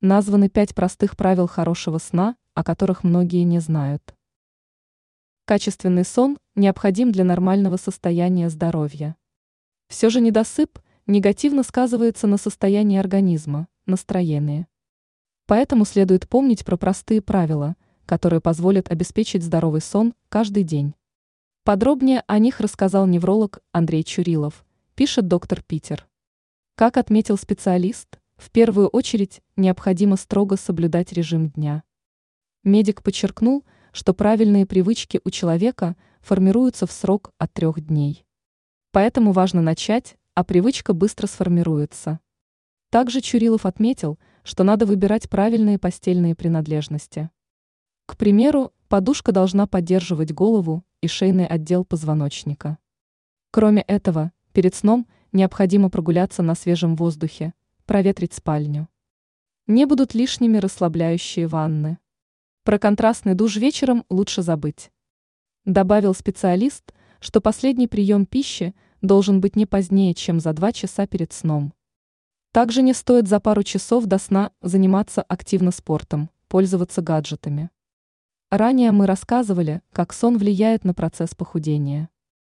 Названы пять простых правил хорошего сна, о которых многие не знают. Качественный сон необходим для нормального состояния здоровья. Все же недосып негативно сказывается на состоянии организма, настроении. Поэтому следует помнить про простые правила, которые позволят обеспечить здоровый сон каждый день. Подробнее о них рассказал невролог Андрей Чурилов, пишет доктор Питер. Как отметил специалист, в первую очередь необходимо строго соблюдать режим дня. Медик подчеркнул, что правильные привычки у человека формируются в срок от трех дней. Поэтому важно начать, а привычка быстро сформируется. Также Чурилов отметил, что надо выбирать правильные постельные принадлежности. К примеру, подушка должна поддерживать голову и шейный отдел позвоночника. Кроме этого, перед сном необходимо прогуляться на свежем воздухе, проветрить спальню. Не будут лишними расслабляющие ванны. Про контрастный душ вечером лучше забыть. Добавил специалист, что последний прием пищи должен быть не позднее, чем за 2 часа перед сном. Также не стоит за пару часов до сна заниматься активно спортом, пользоваться гаджетами. Ранее мы рассказывали, как сон влияет на процесс похудения.